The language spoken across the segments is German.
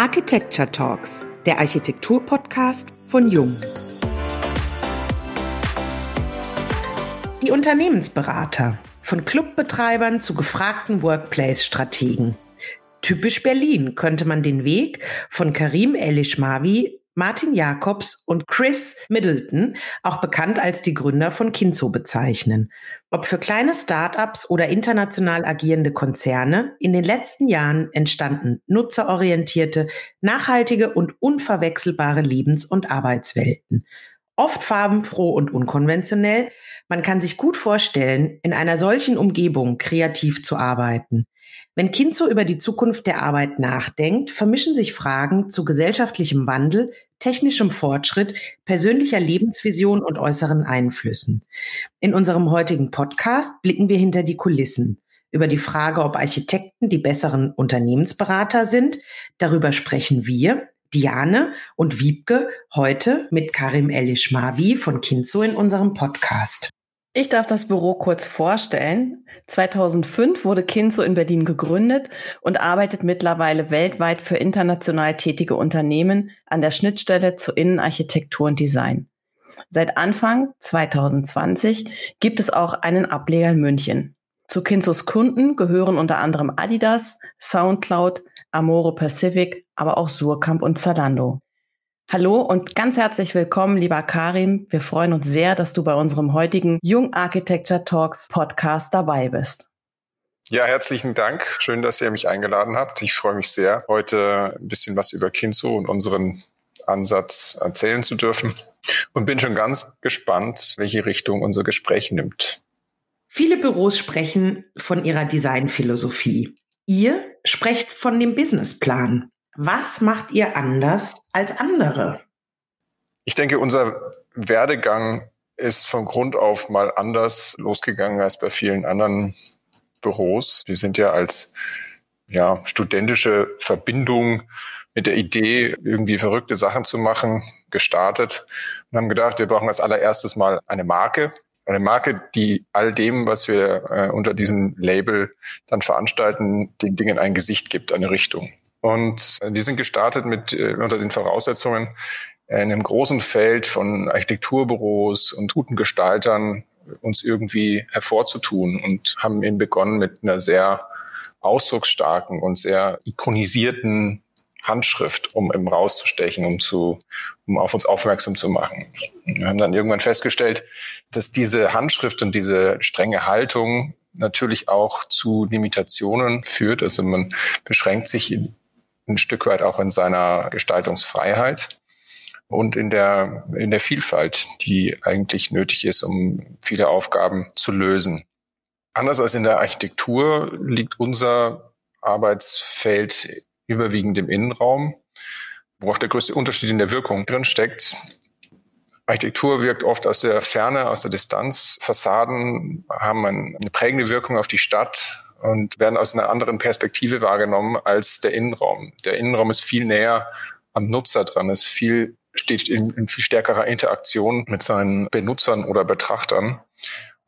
Architecture Talks, der Architektur-Podcast von Jung. Die Unternehmensberater, von Clubbetreibern zu gefragten Workplace-Strategen. Typisch Berlin könnte man den Weg von Karim Elishmawi Martin Jacobs und Chris Middleton, auch bekannt als die Gründer von Kinzo, bezeichnen. Ob für kleine Start-ups oder international agierende Konzerne, in den letzten Jahren entstanden nutzerorientierte, nachhaltige und unverwechselbare Lebens- und Arbeitswelten. Oft farbenfroh und unkonventionell, man kann sich gut vorstellen, in einer solchen Umgebung kreativ zu arbeiten. Wenn Kinzo über die Zukunft der Arbeit nachdenkt, vermischen sich Fragen zu gesellschaftlichem Wandel, technischem Fortschritt, persönlicher Lebensvision und äußeren Einflüssen. In unserem heutigen Podcast blicken wir hinter die Kulissen. Über die Frage, ob Architekten die besseren Unternehmensberater sind, darüber sprechen wir, Diane und Wiebke, heute mit Karim Elishmawi von Kinzo in unserem Podcast. Ich darf das Büro kurz vorstellen. 2005 wurde Kinzo in Berlin gegründet und arbeitet mittlerweile weltweit für international tätige Unternehmen an der Schnittstelle zu Innenarchitektur und Design. Seit Anfang 2020 gibt es auch einen Ableger in München. Zu Kinzos Kunden gehören unter anderem Adidas, Soundcloud, Amore Pacific, aber auch Surkamp und Zalando. Hallo und ganz herzlich willkommen, lieber Karim. Wir freuen uns sehr, dass du bei unserem heutigen Jung Architecture Talks Podcast dabei bist. Ja, herzlichen Dank. Schön, dass ihr mich eingeladen habt. Ich freue mich sehr, heute ein bisschen was über Kinzo und unseren Ansatz erzählen zu dürfen und bin schon ganz gespannt, welche Richtung unser Gespräch nimmt. Viele Büros sprechen von ihrer Designphilosophie. Ihr sprecht von dem Businessplan. Was macht ihr anders als andere? Ich denke, unser Werdegang ist von Grund auf mal anders losgegangen als bei vielen anderen Büros. Wir sind ja als ja, studentische Verbindung mit der Idee, irgendwie verrückte Sachen zu machen, gestartet und haben gedacht, wir brauchen als allererstes mal eine Marke. Eine Marke, die all dem, was wir äh, unter diesem Label dann veranstalten, den Dingen ein Gesicht gibt, eine Richtung. Und wir sind gestartet mit äh, unter den Voraussetzungen in einem großen Feld von Architekturbüros und guten Gestaltern uns irgendwie hervorzutun und haben eben begonnen mit einer sehr ausdrucksstarken und sehr ikonisierten Handschrift, um eben rauszustechen, um zu, um auf uns aufmerksam zu machen. Wir haben dann irgendwann festgestellt, dass diese Handschrift und diese strenge Haltung natürlich auch zu Limitationen führt. Also man beschränkt sich in, ein Stück weit auch in seiner Gestaltungsfreiheit und in der, in der Vielfalt, die eigentlich nötig ist, um viele Aufgaben zu lösen. Anders als in der Architektur liegt unser Arbeitsfeld überwiegend im Innenraum, wo auch der größte Unterschied in der Wirkung drin steckt. Architektur wirkt oft aus der Ferne, aus der Distanz. Fassaden haben eine prägende Wirkung auf die Stadt, und werden aus einer anderen Perspektive wahrgenommen als der Innenraum. Der Innenraum ist viel näher am Nutzer dran, ist viel, steht in, in viel stärkerer Interaktion mit seinen Benutzern oder Betrachtern.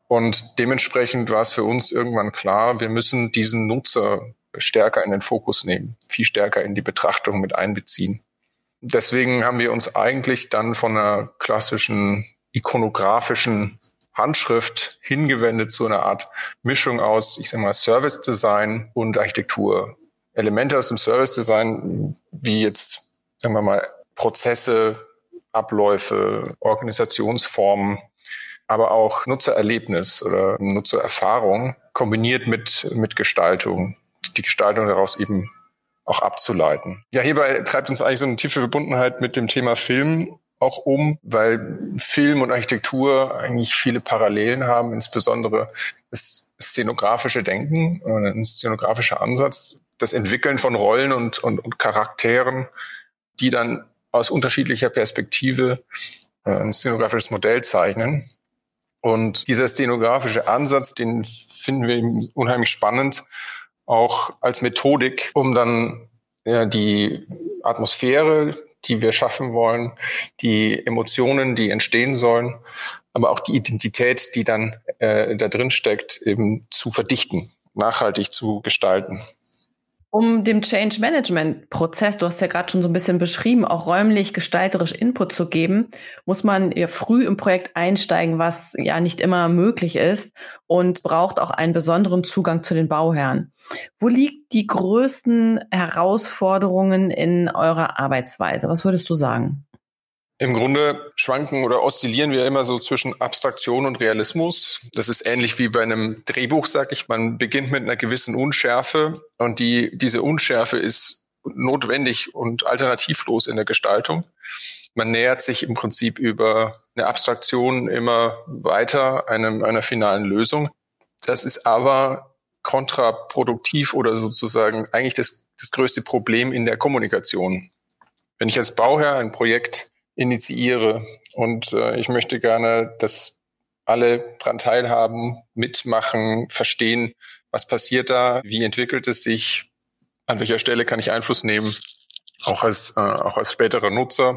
Und dementsprechend war es für uns irgendwann klar, wir müssen diesen Nutzer stärker in den Fokus nehmen, viel stärker in die Betrachtung mit einbeziehen. Deswegen haben wir uns eigentlich dann von einer klassischen ikonografischen Handschrift hingewendet zu einer Art Mischung aus, ich sag mal, Service Design und Architektur. Elemente aus dem Service Design, wie jetzt, sagen wir mal, Prozesse, Abläufe, Organisationsformen, aber auch Nutzererlebnis oder Nutzererfahrung kombiniert mit, mit Gestaltung, die Gestaltung daraus eben auch abzuleiten. Ja, hierbei treibt uns eigentlich so eine tiefe Verbundenheit mit dem Thema Film auch um, weil Film und Architektur eigentlich viele Parallelen haben, insbesondere das szenografische Denken, äh, ein szenografischer Ansatz, das Entwickeln von Rollen und, und, und Charakteren, die dann aus unterschiedlicher Perspektive äh, ein szenografisches Modell zeichnen. Und dieser szenografische Ansatz, den finden wir unheimlich spannend, auch als Methodik, um dann ja, die Atmosphäre, die wir schaffen wollen, die Emotionen, die entstehen sollen, aber auch die Identität, die dann äh, da drin steckt, eben zu verdichten, nachhaltig zu gestalten. Um dem Change Management Prozess, du hast ja gerade schon so ein bisschen beschrieben, auch räumlich gestalterisch Input zu geben, muss man ja früh im Projekt einsteigen, was ja nicht immer möglich ist und braucht auch einen besonderen Zugang zu den Bauherren. Wo liegt die größten Herausforderungen in eurer Arbeitsweise? Was würdest du sagen? Im Grunde schwanken oder oszillieren wir immer so zwischen Abstraktion und Realismus. Das ist ähnlich wie bei einem Drehbuch, sag ich. Man beginnt mit einer gewissen Unschärfe und die, diese Unschärfe ist notwendig und alternativlos in der Gestaltung. Man nähert sich im Prinzip über eine Abstraktion immer weiter einem, einer finalen Lösung. Das ist aber kontraproduktiv oder sozusagen eigentlich das, das größte Problem in der Kommunikation. Wenn ich als Bauherr ein Projekt initiiere. Und äh, ich möchte gerne, dass alle dran teilhaben, mitmachen, verstehen, was passiert da, wie entwickelt es sich, an welcher Stelle kann ich Einfluss nehmen, auch als, äh, auch als späterer Nutzer.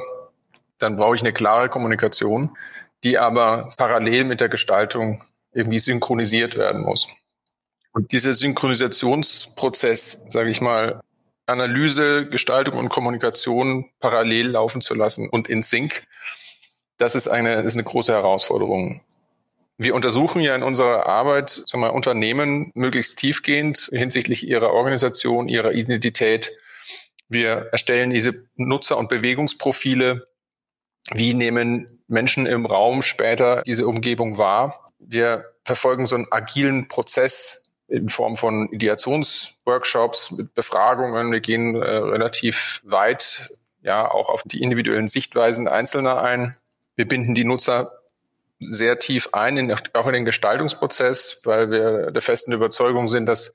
Dann brauche ich eine klare Kommunikation, die aber parallel mit der Gestaltung irgendwie synchronisiert werden muss. Und dieser Synchronisationsprozess, sage ich mal, Analyse, Gestaltung und Kommunikation parallel laufen zu lassen und in Sync, das ist eine, ist eine große Herausforderung. Wir untersuchen ja in unserer Arbeit sagen wir, Unternehmen möglichst tiefgehend hinsichtlich ihrer Organisation, ihrer Identität. Wir erstellen diese Nutzer- und Bewegungsprofile. Wie nehmen Menschen im Raum später diese Umgebung wahr? Wir verfolgen so einen agilen Prozess in Form von Ideationsworkshops mit Befragungen. Wir gehen äh, relativ weit, ja, auch auf die individuellen Sichtweisen Einzelner ein. Wir binden die Nutzer sehr tief ein, in, auch in den Gestaltungsprozess, weil wir der festen Überzeugung sind, dass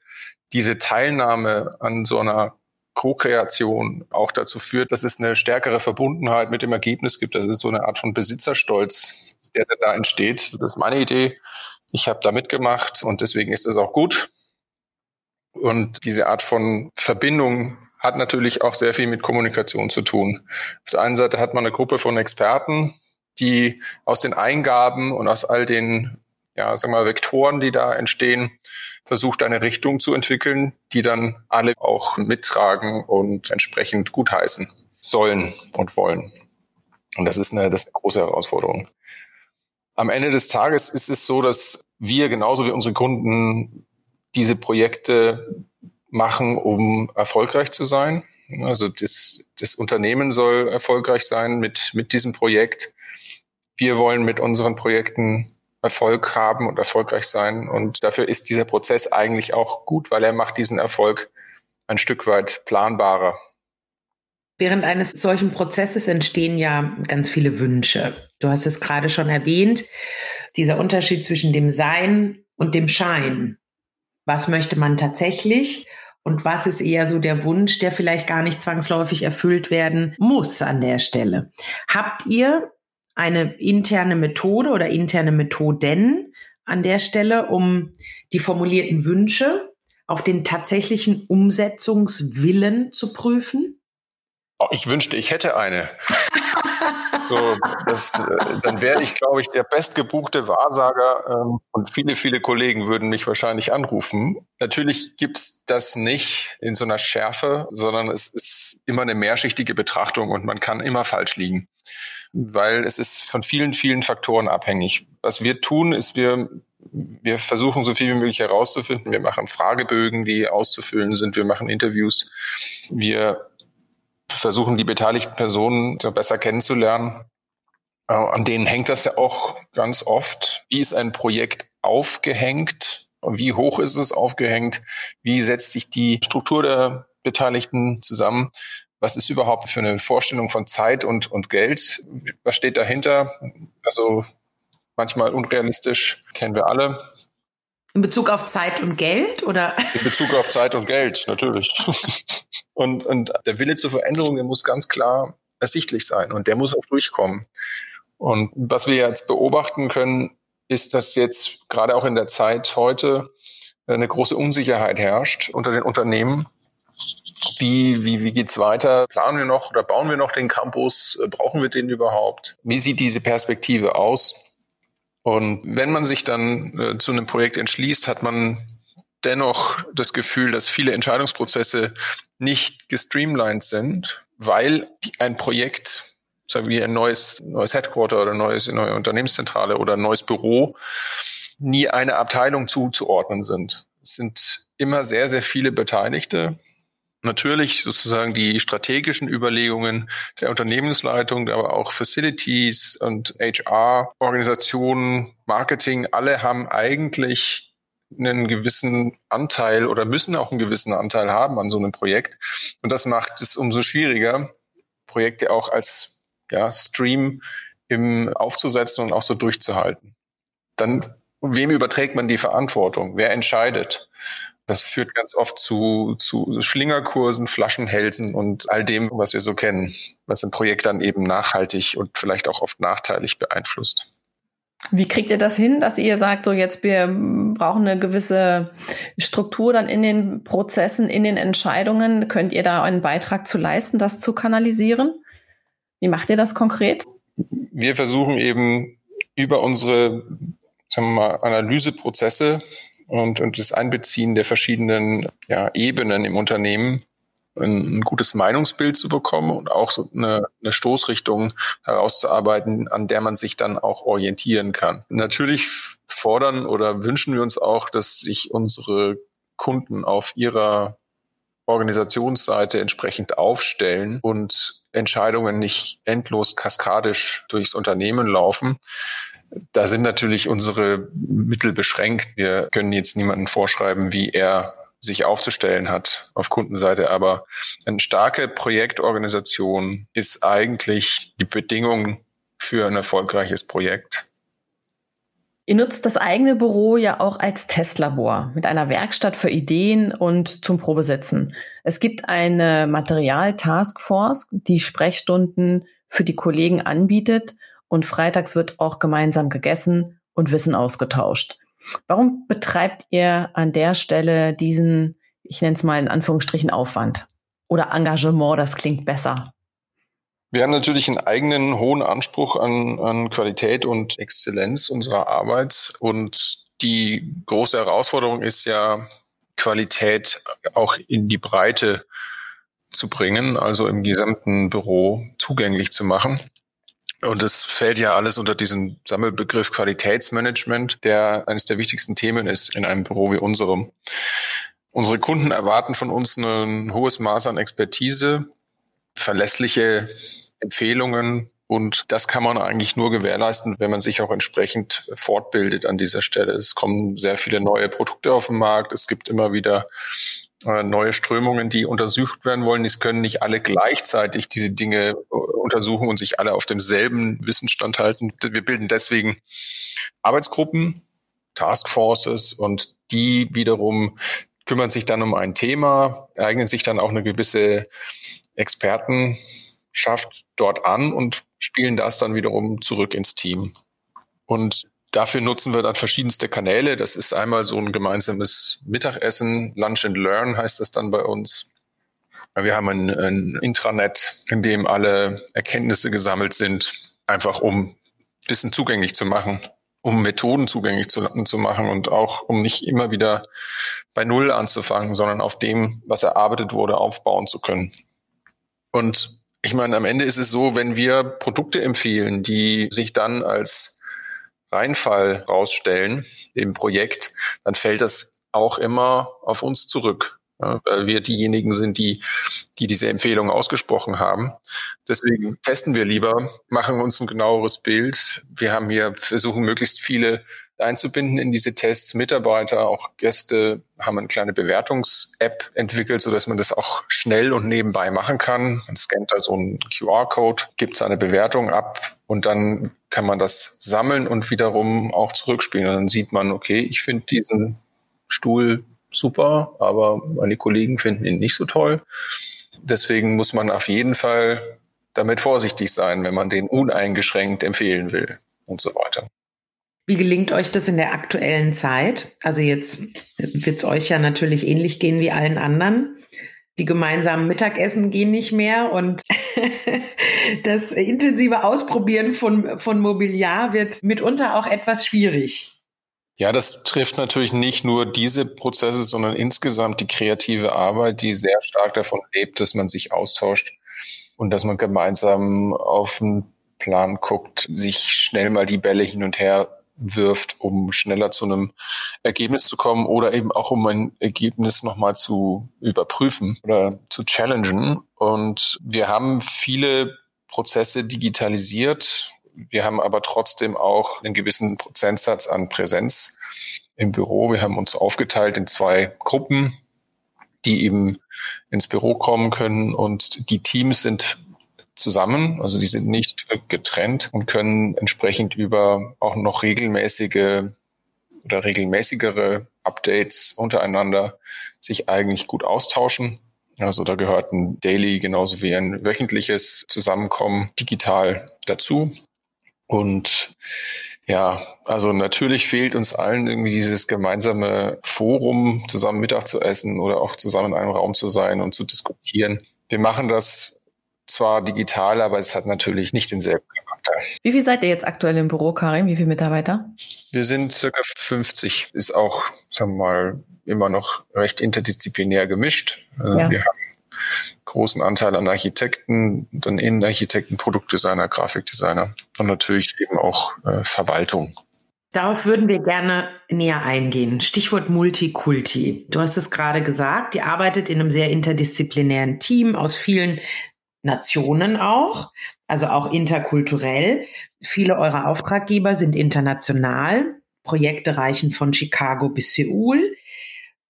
diese Teilnahme an so einer Co-Kreation auch dazu führt, dass es eine stärkere Verbundenheit mit dem Ergebnis gibt. Das ist so eine Art von Besitzerstolz, der da entsteht. Das ist meine Idee. Ich habe da mitgemacht und deswegen ist es auch gut. Und diese Art von Verbindung hat natürlich auch sehr viel mit Kommunikation zu tun. Auf der einen Seite hat man eine Gruppe von Experten, die aus den Eingaben und aus all den, ja, sagen wir mal, Vektoren, die da entstehen, versucht eine Richtung zu entwickeln, die dann alle auch mittragen und entsprechend gutheißen sollen und wollen. Und das ist eine, das ist eine große Herausforderung. Am Ende des Tages ist es so, dass wir genauso wie unsere Kunden diese Projekte machen, um erfolgreich zu sein. Also das, das Unternehmen soll erfolgreich sein mit, mit diesem Projekt. Wir wollen mit unseren Projekten Erfolg haben und erfolgreich sein. Und dafür ist dieser Prozess eigentlich auch gut, weil er macht diesen Erfolg ein Stück weit planbarer. Während eines solchen Prozesses entstehen ja ganz viele Wünsche. Du hast es gerade schon erwähnt, dieser Unterschied zwischen dem Sein und dem Schein. Was möchte man tatsächlich und was ist eher so der Wunsch, der vielleicht gar nicht zwangsläufig erfüllt werden muss an der Stelle? Habt ihr eine interne Methode oder interne Methoden an der Stelle, um die formulierten Wünsche auf den tatsächlichen Umsetzungswillen zu prüfen? Oh, ich wünschte, ich hätte eine. so, das, äh, dann wäre ich, glaube ich, der bestgebuchte Wahrsager ähm, und viele, viele Kollegen würden mich wahrscheinlich anrufen. Natürlich gibt's das nicht in so einer Schärfe, sondern es ist immer eine mehrschichtige Betrachtung und man kann immer falsch liegen, weil es ist von vielen, vielen Faktoren abhängig. Was wir tun, ist, wir wir versuchen so viel wie möglich herauszufinden. Wir machen Fragebögen, die auszufüllen sind. Wir machen Interviews. Wir versuchen, die beteiligten Personen besser kennenzulernen. Äh, an denen hängt das ja auch ganz oft. Wie ist ein Projekt aufgehängt? Wie hoch ist es aufgehängt? Wie setzt sich die Struktur der Beteiligten zusammen? Was ist überhaupt für eine Vorstellung von Zeit und, und Geld? Was steht dahinter? Also manchmal unrealistisch, kennen wir alle. In Bezug auf Zeit und Geld oder? In Bezug auf Zeit und Geld, natürlich. Und, und der Wille zur Veränderung, der muss ganz klar ersichtlich sein und der muss auch durchkommen. Und was wir jetzt beobachten können, ist, dass jetzt gerade auch in der Zeit heute eine große Unsicherheit herrscht unter den Unternehmen. Wie, wie, wie geht's weiter? Planen wir noch oder bauen wir noch den Campus? Brauchen wir den überhaupt? Wie sieht diese Perspektive aus? Und wenn man sich dann äh, zu einem Projekt entschließt, hat man dennoch das Gefühl, dass viele Entscheidungsprozesse nicht gestreamlined sind, weil ein Projekt, sagen wir ein neues, neues Headquarter oder neues, neue Unternehmenszentrale oder ein neues Büro, nie eine Abteilung zuzuordnen sind. Es sind immer sehr, sehr viele Beteiligte. Natürlich sozusagen die strategischen Überlegungen der Unternehmensleitung, aber auch Facilities und HR, Organisationen, Marketing, alle haben eigentlich einen gewissen Anteil oder müssen auch einen gewissen Anteil haben an so einem Projekt. Und das macht es umso schwieriger, Projekte auch als ja, Stream im aufzusetzen und auch so durchzuhalten. Dann, wem überträgt man die Verantwortung? Wer entscheidet? Das führt ganz oft zu, zu Schlingerkursen, Flaschenhälsen und all dem, was wir so kennen, was ein Projekt dann eben nachhaltig und vielleicht auch oft nachteilig beeinflusst. Wie kriegt ihr das hin, dass ihr sagt, so jetzt wir brauchen eine gewisse Struktur dann in den Prozessen, in den Entscheidungen? Könnt ihr da einen Beitrag zu leisten, das zu kanalisieren? Wie macht ihr das konkret? Wir versuchen eben über unsere sagen wir mal, Analyseprozesse und, und das Einbeziehen der verschiedenen ja, Ebenen im Unternehmen ein, ein gutes Meinungsbild zu bekommen und auch so eine, eine Stoßrichtung herauszuarbeiten, an der man sich dann auch orientieren kann. Natürlich fordern oder wünschen wir uns auch, dass sich unsere Kunden auf ihrer Organisationsseite entsprechend aufstellen und Entscheidungen nicht endlos kaskadisch durchs Unternehmen laufen, da sind natürlich unsere Mittel beschränkt. Wir können jetzt niemanden vorschreiben, wie er sich aufzustellen hat auf Kundenseite. Aber eine starke Projektorganisation ist eigentlich die Bedingung für ein erfolgreiches Projekt. Ihr nutzt das eigene Büro ja auch als Testlabor mit einer Werkstatt für Ideen und zum Probesitzen. Es gibt eine Material-Taskforce, die Sprechstunden für die Kollegen anbietet und freitags wird auch gemeinsam gegessen und Wissen ausgetauscht. Warum betreibt ihr an der Stelle diesen, ich nenne es mal in Anführungsstrichen, Aufwand oder Engagement, das klingt besser? Wir haben natürlich einen eigenen hohen Anspruch an, an Qualität und Exzellenz unserer Arbeit. Und die große Herausforderung ist ja, Qualität auch in die Breite zu bringen, also im gesamten Büro zugänglich zu machen. Und es fällt ja alles unter diesen Sammelbegriff Qualitätsmanagement, der eines der wichtigsten Themen ist in einem Büro wie unserem. Unsere Kunden erwarten von uns ein hohes Maß an Expertise, verlässliche Empfehlungen und das kann man eigentlich nur gewährleisten, wenn man sich auch entsprechend fortbildet an dieser Stelle. Es kommen sehr viele neue Produkte auf den Markt. Es gibt immer wieder neue Strömungen, die untersucht werden wollen. Es können nicht alle gleichzeitig diese Dinge äh, untersuchen und sich alle auf demselben Wissensstand halten. Wir bilden deswegen Arbeitsgruppen, Taskforces und die wiederum kümmern sich dann um ein Thema, eignen sich dann auch eine gewisse Expertenschaft dort an und spielen das dann wiederum zurück ins Team. Und Dafür nutzen wir dann verschiedenste Kanäle. Das ist einmal so ein gemeinsames Mittagessen, Lunch and Learn heißt das dann bei uns. Wir haben ein, ein Intranet, in dem alle Erkenntnisse gesammelt sind, einfach um Wissen zugänglich zu machen, um Methoden zugänglich zu, zu machen und auch um nicht immer wieder bei Null anzufangen, sondern auf dem, was erarbeitet wurde, aufbauen zu können. Und ich meine, am Ende ist es so, wenn wir Produkte empfehlen, die sich dann als Reinfall rausstellen im Projekt, dann fällt das auch immer auf uns zurück. Weil wir diejenigen sind, die, die diese Empfehlung ausgesprochen haben. Deswegen testen wir lieber, machen uns ein genaueres Bild. Wir haben hier versuchen, möglichst viele einzubinden in diese Tests. Mitarbeiter, auch Gäste haben eine kleine Bewertungs-App entwickelt, so dass man das auch schnell und nebenbei machen kann. Man scannt da so einen QR-Code, gibt seine Bewertung ab und dann kann man das sammeln und wiederum auch zurückspielen. Und dann sieht man, okay, ich finde diesen Stuhl super, aber meine Kollegen finden ihn nicht so toll. Deswegen muss man auf jeden Fall damit vorsichtig sein, wenn man den uneingeschränkt empfehlen will und so weiter. Wie gelingt euch das in der aktuellen Zeit? Also jetzt wird es euch ja natürlich ähnlich gehen wie allen anderen. Die gemeinsamen Mittagessen gehen nicht mehr und das intensive Ausprobieren von, von Mobiliar wird mitunter auch etwas schwierig. Ja, das trifft natürlich nicht nur diese Prozesse, sondern insgesamt die kreative Arbeit, die sehr stark davon lebt, dass man sich austauscht und dass man gemeinsam auf einen Plan guckt, sich schnell mal die Bälle hin und her wirft, um schneller zu einem Ergebnis zu kommen oder eben auch um ein Ergebnis nochmal zu überprüfen oder zu challengen. Und wir haben viele Prozesse digitalisiert. Wir haben aber trotzdem auch einen gewissen Prozentsatz an Präsenz im Büro. Wir haben uns aufgeteilt in zwei Gruppen, die eben ins Büro kommen können und die Teams sind zusammen, also die sind nicht getrennt und können entsprechend über auch noch regelmäßige oder regelmäßigere Updates untereinander sich eigentlich gut austauschen. Also da gehört ein Daily genauso wie ein wöchentliches Zusammenkommen digital dazu. Und ja, also natürlich fehlt uns allen irgendwie dieses gemeinsame Forum, zusammen Mittag zu essen oder auch zusammen in einem Raum zu sein und zu diskutieren. Wir machen das zwar digital, aber es hat natürlich nicht denselben Charakter. Wie viel seid ihr jetzt aktuell im Büro, Karim? Wie viele Mitarbeiter? Wir sind circa 50. Ist auch, sagen wir mal, immer noch recht interdisziplinär gemischt. Also ja. Wir haben großen Anteil an Architekten, dann Innenarchitekten, Produktdesigner, Grafikdesigner und natürlich eben auch äh, Verwaltung. Darauf würden wir gerne näher eingehen. Stichwort Multikulti. Du hast es gerade gesagt, ihr arbeitet in einem sehr interdisziplinären Team aus vielen Nationen auch, also auch interkulturell. Viele eurer Auftraggeber sind international. Projekte reichen von Chicago bis Seoul.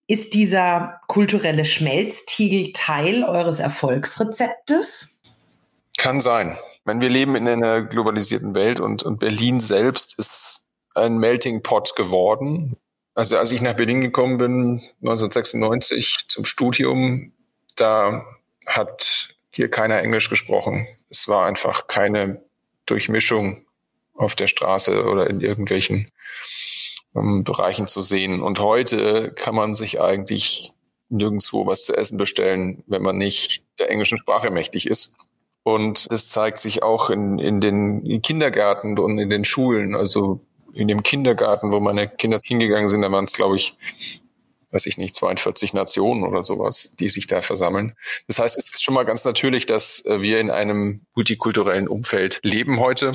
Ist dieser kulturelle Schmelztiegel Teil eures Erfolgsrezeptes? Kann sein. Wenn wir leben in einer globalisierten Welt und, und Berlin selbst ist ein Melting Pot geworden. Also als ich nach Berlin gekommen bin, 1996 zum Studium, da hat hier keiner Englisch gesprochen. Es war einfach keine Durchmischung auf der Straße oder in irgendwelchen ähm, Bereichen zu sehen. Und heute kann man sich eigentlich nirgendwo was zu essen bestellen, wenn man nicht der englischen Sprache mächtig ist. Und es zeigt sich auch in, in den Kindergärten und in den Schulen. Also in dem Kindergarten, wo meine Kinder hingegangen sind, da waren es, glaube ich, weiß ich nicht, 42 Nationen oder sowas, die sich da versammeln. Das heißt, es ist schon mal ganz natürlich, dass äh, wir in einem multikulturellen Umfeld leben heute.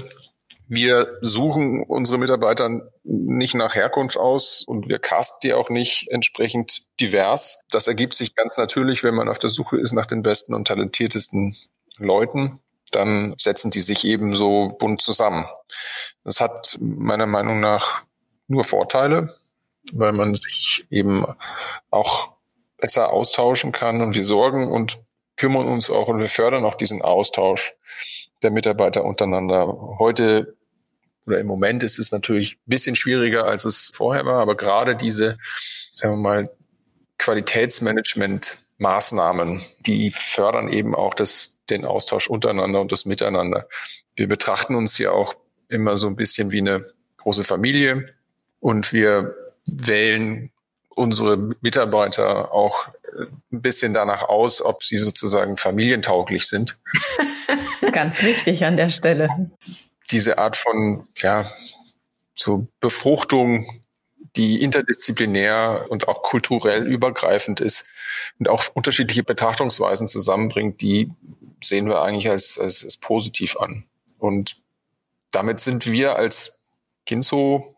Wir suchen unsere Mitarbeiter nicht nach Herkunft aus und wir casten die auch nicht entsprechend divers. Das ergibt sich ganz natürlich, wenn man auf der Suche ist nach den besten und talentiertesten Leuten. Dann setzen die sich eben so bunt zusammen. Das hat meiner Meinung nach nur Vorteile weil man sich eben auch besser austauschen kann und wir sorgen und kümmern uns auch und wir fördern auch diesen Austausch der Mitarbeiter untereinander. Heute oder im Moment ist es natürlich ein bisschen schwieriger, als es vorher war, aber gerade diese, sagen wir mal, Qualitätsmanagement-Maßnahmen, die fördern eben auch das, den Austausch untereinander und das Miteinander. Wir betrachten uns ja auch immer so ein bisschen wie eine große Familie und wir wählen unsere Mitarbeiter auch äh, ein bisschen danach aus, ob sie sozusagen familientauglich sind. Ganz wichtig an der Stelle. Diese Art von, ja, so Befruchtung, die interdisziplinär und auch kulturell übergreifend ist und auch unterschiedliche Betrachtungsweisen zusammenbringt, die sehen wir eigentlich als, als, als positiv an. Und damit sind wir als Kinzo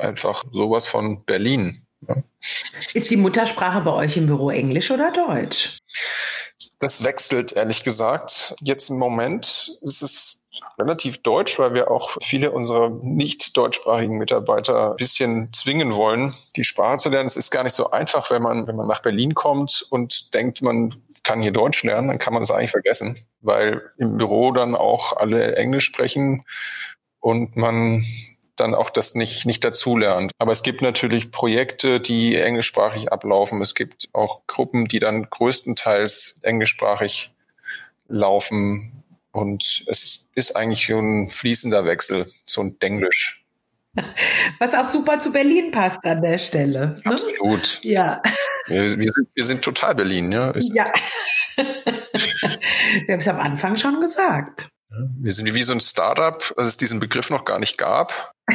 einfach sowas von Berlin. Ja. Ist die Muttersprache bei euch im Büro Englisch oder Deutsch? Das wechselt ehrlich gesagt. Jetzt im Moment ist es relativ deutsch, weil wir auch viele unserer nicht deutschsprachigen Mitarbeiter ein bisschen zwingen wollen, die Sprache zu lernen. Es ist gar nicht so einfach, wenn man, wenn man nach Berlin kommt und denkt, man kann hier Deutsch lernen, dann kann man das eigentlich vergessen, weil im Büro dann auch alle Englisch sprechen und man dann auch das nicht, nicht dazulernt. Aber es gibt natürlich Projekte, die englischsprachig ablaufen. Es gibt auch Gruppen, die dann größtenteils englischsprachig laufen. Und es ist eigentlich so ein fließender Wechsel, so ein Denglisch. Was auch super zu Berlin passt an der Stelle. Ne? Absolut. Ja. Wir, wir, sind, wir sind total Berlin, ja. Ja. wir haben es am Anfang schon gesagt. Wir sind wie so ein Startup, als es diesen Begriff noch gar nicht gab.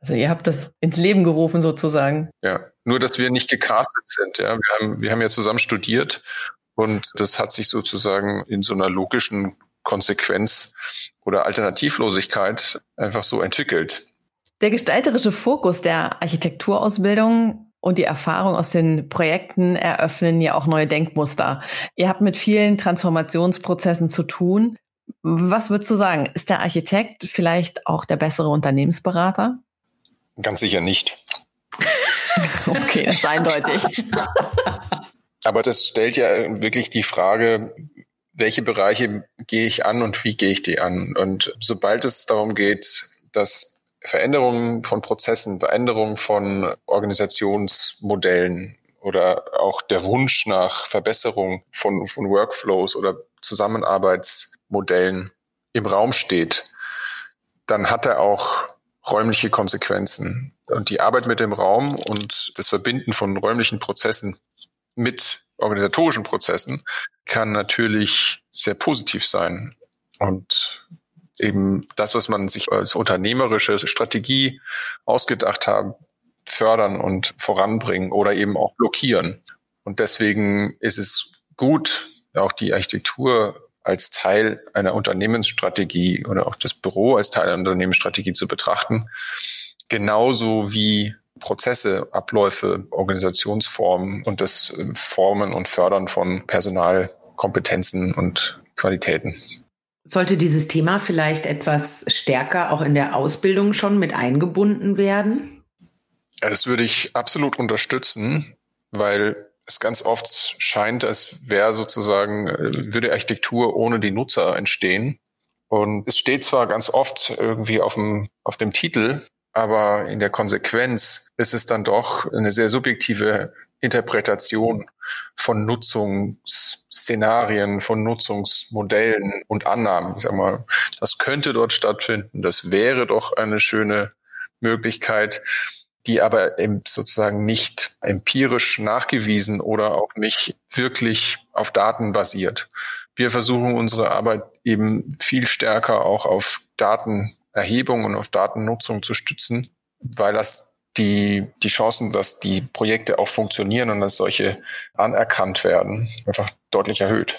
Also ihr habt das ins Leben gerufen sozusagen. Ja, nur dass wir nicht gecastet sind. Ja, wir haben, wir haben ja zusammen studiert und das hat sich sozusagen in so einer logischen Konsequenz oder Alternativlosigkeit einfach so entwickelt. Der gestalterische Fokus der Architekturausbildung und die Erfahrung aus den Projekten eröffnen ja auch neue Denkmuster. Ihr habt mit vielen Transformationsprozessen zu tun. Was würdest du sagen? Ist der Architekt vielleicht auch der bessere Unternehmensberater? Ganz sicher nicht. okay, das ist eindeutig. Aber das stellt ja wirklich die Frage, welche Bereiche gehe ich an und wie gehe ich die an? Und sobald es darum geht, dass Veränderungen von Prozessen, Veränderungen von Organisationsmodellen oder auch der Wunsch nach Verbesserung von, von Workflows oder Zusammenarbeitsmodellen im Raum steht, dann hat er auch räumliche Konsequenzen. Und die Arbeit mit dem Raum und das Verbinden von räumlichen Prozessen mit organisatorischen Prozessen kann natürlich sehr positiv sein. Und eben das, was man sich als unternehmerische Strategie ausgedacht hat, fördern und voranbringen oder eben auch blockieren. Und deswegen ist es gut, auch die Architektur als Teil einer Unternehmensstrategie oder auch das Büro als Teil einer Unternehmensstrategie zu betrachten. Genauso wie Prozesse, Abläufe, Organisationsformen und das Formen und Fördern von Personalkompetenzen und Qualitäten. Sollte dieses Thema vielleicht etwas stärker auch in der Ausbildung schon mit eingebunden werden? Das würde ich absolut unterstützen, weil es ganz oft scheint, als wäre sozusagen, äh, würde Architektur ohne die Nutzer entstehen. Und es steht zwar ganz oft irgendwie auf dem, auf dem Titel, aber in der Konsequenz ist es dann doch eine sehr subjektive Interpretation von Nutzungsszenarien, von Nutzungsmodellen und Annahmen. Ich sag mal, das könnte dort stattfinden, das wäre doch eine schöne Möglichkeit, die aber eben sozusagen nicht empirisch nachgewiesen oder auch nicht wirklich auf Daten basiert. Wir versuchen unsere Arbeit eben viel stärker auch auf Datenerhebung und auf Datennutzung zu stützen, weil das die, die Chancen, dass die Projekte auch funktionieren und dass solche anerkannt werden, einfach deutlich erhöht.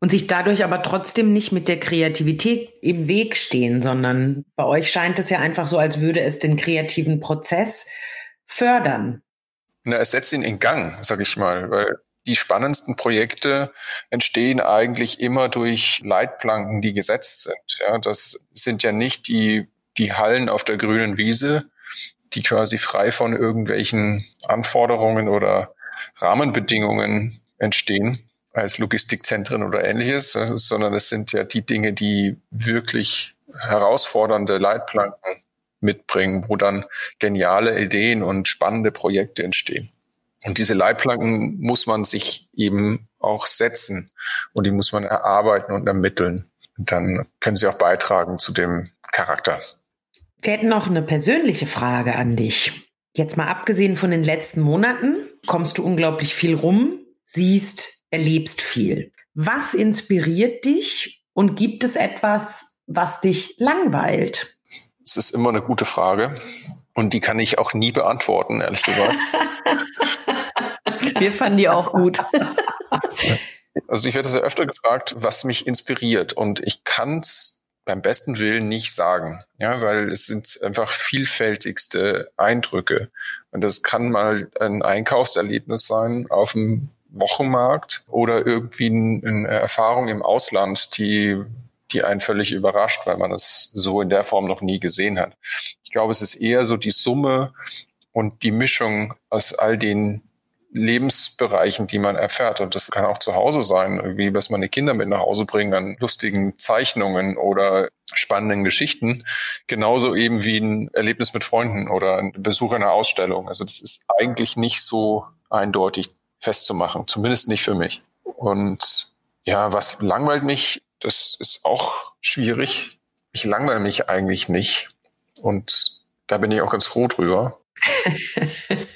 Und sich dadurch aber trotzdem nicht mit der Kreativität im Weg stehen, sondern bei euch scheint es ja einfach so, als würde es den kreativen Prozess fördern. Na, es setzt ihn in Gang, sag ich mal, weil die spannendsten Projekte entstehen eigentlich immer durch Leitplanken, die gesetzt sind. Ja, das sind ja nicht die, die Hallen auf der grünen Wiese, die quasi frei von irgendwelchen Anforderungen oder Rahmenbedingungen entstehen als Logistikzentren oder ähnliches, sondern es sind ja die Dinge, die wirklich herausfordernde Leitplanken mitbringen, wo dann geniale Ideen und spannende Projekte entstehen. Und diese Leitplanken muss man sich eben auch setzen und die muss man erarbeiten und ermitteln. Und dann können sie auch beitragen zu dem Charakter. Wir hätten noch eine persönliche Frage an dich. Jetzt mal abgesehen von den letzten Monaten, kommst du unglaublich viel rum, siehst, erlebst viel. Was inspiriert dich und gibt es etwas, was dich langweilt? Es ist immer eine gute Frage und die kann ich auch nie beantworten, ehrlich gesagt. Wir fanden die auch gut. Also ich werde sehr öfter gefragt, was mich inspiriert und ich kann es beim besten Willen nicht sagen, ja, weil es sind einfach vielfältigste Eindrücke. Und das kann mal ein Einkaufserlebnis sein auf dem Wochenmarkt oder irgendwie eine Erfahrung im Ausland, die, die einen völlig überrascht, weil man es so in der Form noch nie gesehen hat. Ich glaube, es ist eher so die Summe und die Mischung aus all den Lebensbereichen, die man erfährt. Und das kann auch zu Hause sein, irgendwie, dass meine Kinder mit nach Hause bringen an lustigen Zeichnungen oder spannenden Geschichten. Genauso eben wie ein Erlebnis mit Freunden oder ein Besuch einer Ausstellung. Also das ist eigentlich nicht so eindeutig festzumachen, zumindest nicht für mich. Und ja, was langweilt mich, das ist auch schwierig. Ich langweile mich eigentlich nicht. Und da bin ich auch ganz froh drüber.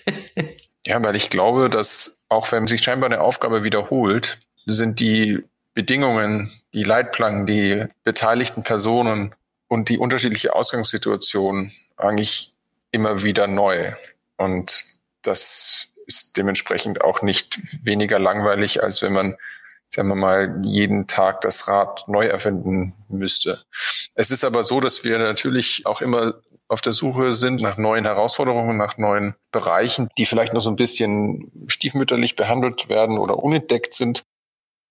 Ja, weil ich glaube, dass auch wenn sich scheinbar eine Aufgabe wiederholt, sind die Bedingungen, die Leitplanken, die beteiligten Personen und die unterschiedliche Ausgangssituation eigentlich immer wieder neu. Und das ist dementsprechend auch nicht weniger langweilig, als wenn man, sagen wir mal, jeden Tag das Rad neu erfinden müsste. Es ist aber so, dass wir natürlich auch immer auf der Suche sind nach neuen Herausforderungen, nach neuen Bereichen, die vielleicht noch so ein bisschen stiefmütterlich behandelt werden oder unentdeckt sind.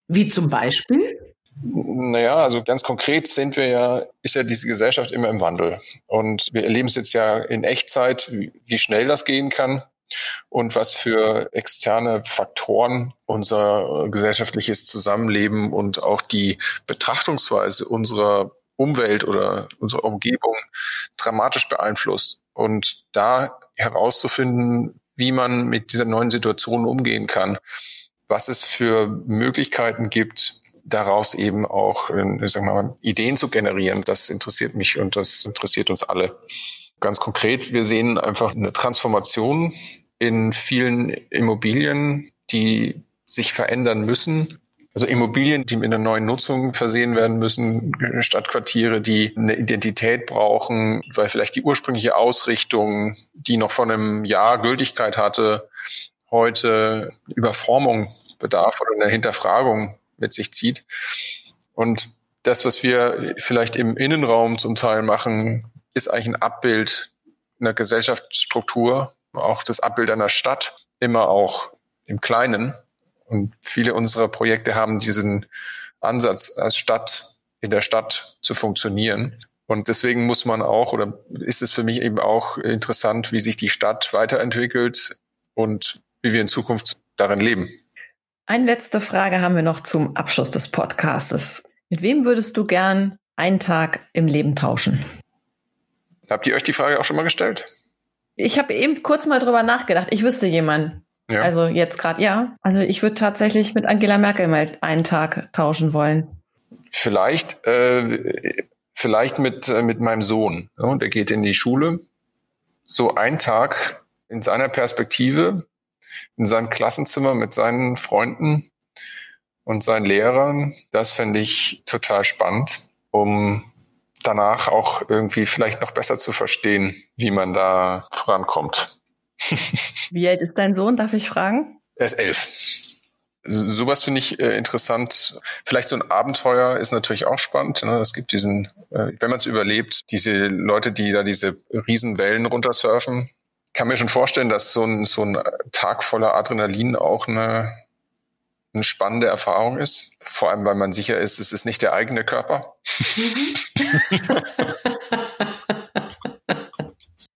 Wie zum Beispiel? Naja, also ganz konkret sind wir ja, ist ja diese Gesellschaft immer im Wandel. Und wir erleben es jetzt ja in Echtzeit, wie, wie schnell das gehen kann und was für externe Faktoren unser gesellschaftliches Zusammenleben und auch die Betrachtungsweise unserer Umwelt oder unserer Umgebung dramatisch beeinflusst. Und da herauszufinden, wie man mit dieser neuen Situation umgehen kann, was es für Möglichkeiten gibt, daraus eben auch ich sag mal, Ideen zu generieren, das interessiert mich und das interessiert uns alle. Ganz konkret, wir sehen einfach eine Transformation in vielen Immobilien, die sich verändern müssen, also Immobilien, die mit einer neuen Nutzung versehen werden müssen, Stadtquartiere, die eine Identität brauchen, weil vielleicht die ursprüngliche Ausrichtung, die noch vor einem Jahr Gültigkeit hatte, heute Überformung bedarf oder eine Hinterfragung mit sich zieht. Und das, was wir vielleicht im Innenraum zum Teil machen, ist eigentlich ein Abbild einer Gesellschaftsstruktur, auch das Abbild einer Stadt, immer auch im Kleinen. Und viele unserer Projekte haben diesen Ansatz, als Stadt in der Stadt zu funktionieren. Und deswegen muss man auch, oder ist es für mich eben auch interessant, wie sich die Stadt weiterentwickelt und wie wir in Zukunft darin leben. Eine letzte Frage haben wir noch zum Abschluss des Podcastes. Mit wem würdest du gern einen Tag im Leben tauschen? Habt ihr euch die Frage auch schon mal gestellt? Ich habe eben kurz mal drüber nachgedacht. Ich wüsste jemanden. Ja. Also jetzt gerade ja. Also ich würde tatsächlich mit Angela Merkel mal einen Tag tauschen wollen. Vielleicht, äh, vielleicht mit, äh, mit meinem Sohn. Ja, der geht in die Schule. So ein Tag in seiner Perspektive, in seinem Klassenzimmer mit seinen Freunden und seinen Lehrern, das fände ich total spannend, um danach auch irgendwie vielleicht noch besser zu verstehen, wie man da vorankommt. Wie alt ist dein Sohn, darf ich fragen? Er ist elf. Sowas finde ich äh, interessant. Vielleicht so ein Abenteuer ist natürlich auch spannend. Ne? Es gibt diesen, äh, wenn man es überlebt, diese Leute, die da diese Riesenwellen runtersurfen. Kann mir schon vorstellen, dass so ein, so ein Tag voller Adrenalin auch eine, eine spannende Erfahrung ist. Vor allem, weil man sicher ist, es ist nicht der eigene Körper.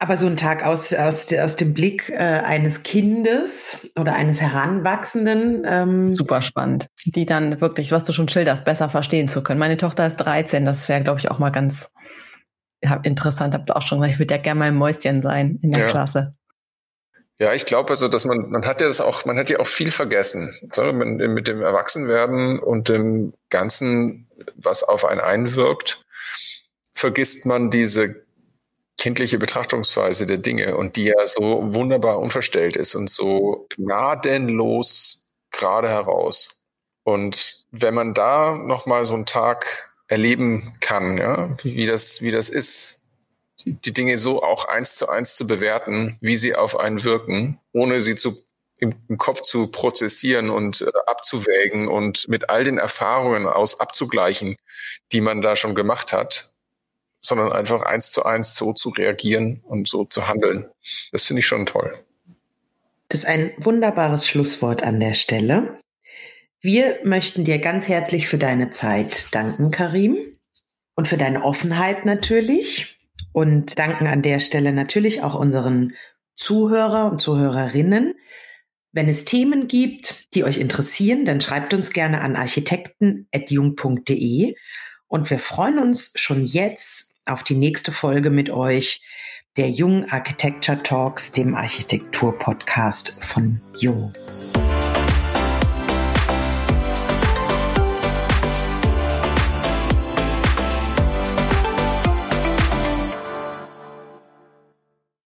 Aber so ein Tag aus, aus, aus dem Blick äh, eines Kindes oder eines Heranwachsenden. Ähm Super spannend. Die dann wirklich, was du schon schilderst, besser verstehen zu können. Meine Tochter ist 13, das wäre, glaube ich, auch mal ganz ja, interessant. Habt ihr auch schon gesagt, ich würde ja gerne mal ein Mäuschen sein in der ja. Klasse. Ja, ich glaube also, dass man, man hat ja das auch, man hat ja auch viel vergessen. So, mit dem Erwachsenwerden und dem Ganzen, was auf einen einwirkt, vergisst man diese kindliche Betrachtungsweise der Dinge und die ja so wunderbar unverstellt ist und so gnadenlos gerade heraus. Und wenn man da nochmal so einen Tag erleben kann, ja, wie das, wie das ist, die, Dinge so auch eins zu eins zu bewerten, wie sie auf einen wirken, ohne sie zu im, im Kopf zu prozessieren und äh, abzuwägen und mit all den Erfahrungen aus abzugleichen, die man da schon gemacht hat, sondern einfach eins zu eins so zu reagieren und so zu handeln. Das finde ich schon toll. Das ist ein wunderbares Schlusswort an der Stelle. Wir möchten dir ganz herzlich für deine Zeit danken, Karim, und für deine Offenheit natürlich. Und danken an der Stelle natürlich auch unseren Zuhörer und Zuhörerinnen. Wenn es Themen gibt, die euch interessieren, dann schreibt uns gerne an architekten.jung.de und wir freuen uns schon jetzt auf die nächste Folge mit euch der Jung Architecture Talks, dem Architektur-Podcast von Jung.